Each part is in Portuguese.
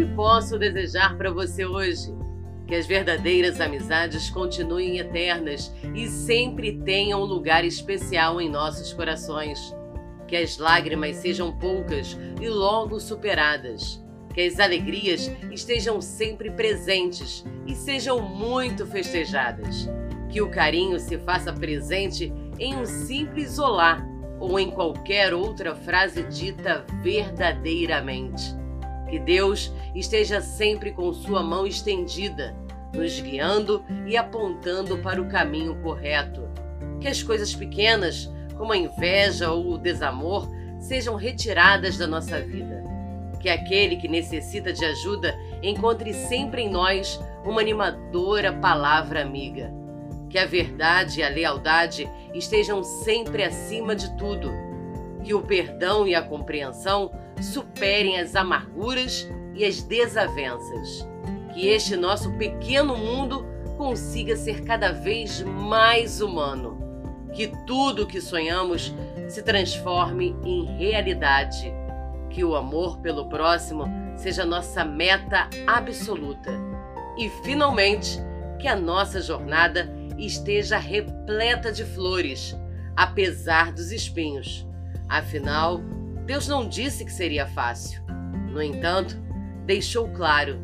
que posso desejar para você hoje? Que as verdadeiras amizades continuem eternas e sempre tenham um lugar especial em nossos corações. Que as lágrimas sejam poucas e logo superadas. Que as alegrias estejam sempre presentes e sejam muito festejadas. Que o carinho se faça presente em um simples olá ou em qualquer outra frase dita verdadeiramente. Que Deus esteja sempre com sua mão estendida, nos guiando e apontando para o caminho correto. Que as coisas pequenas, como a inveja ou o desamor, sejam retiradas da nossa vida. Que aquele que necessita de ajuda encontre sempre em nós uma animadora palavra amiga que a verdade e a lealdade estejam sempre acima de tudo, que o perdão e a compreensão superem as amarguras e as desavenças, que este nosso pequeno mundo consiga ser cada vez mais humano, que tudo o que sonhamos se transforme em realidade, que o amor pelo próximo seja nossa meta absoluta e, finalmente, que a nossa jornada esteja repleta de flores, apesar dos espinhos. Afinal, Deus não disse que seria fácil. No entanto, deixou claro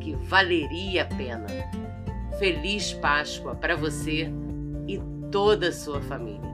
que valeria a pena. Feliz Páscoa para você e toda a sua família.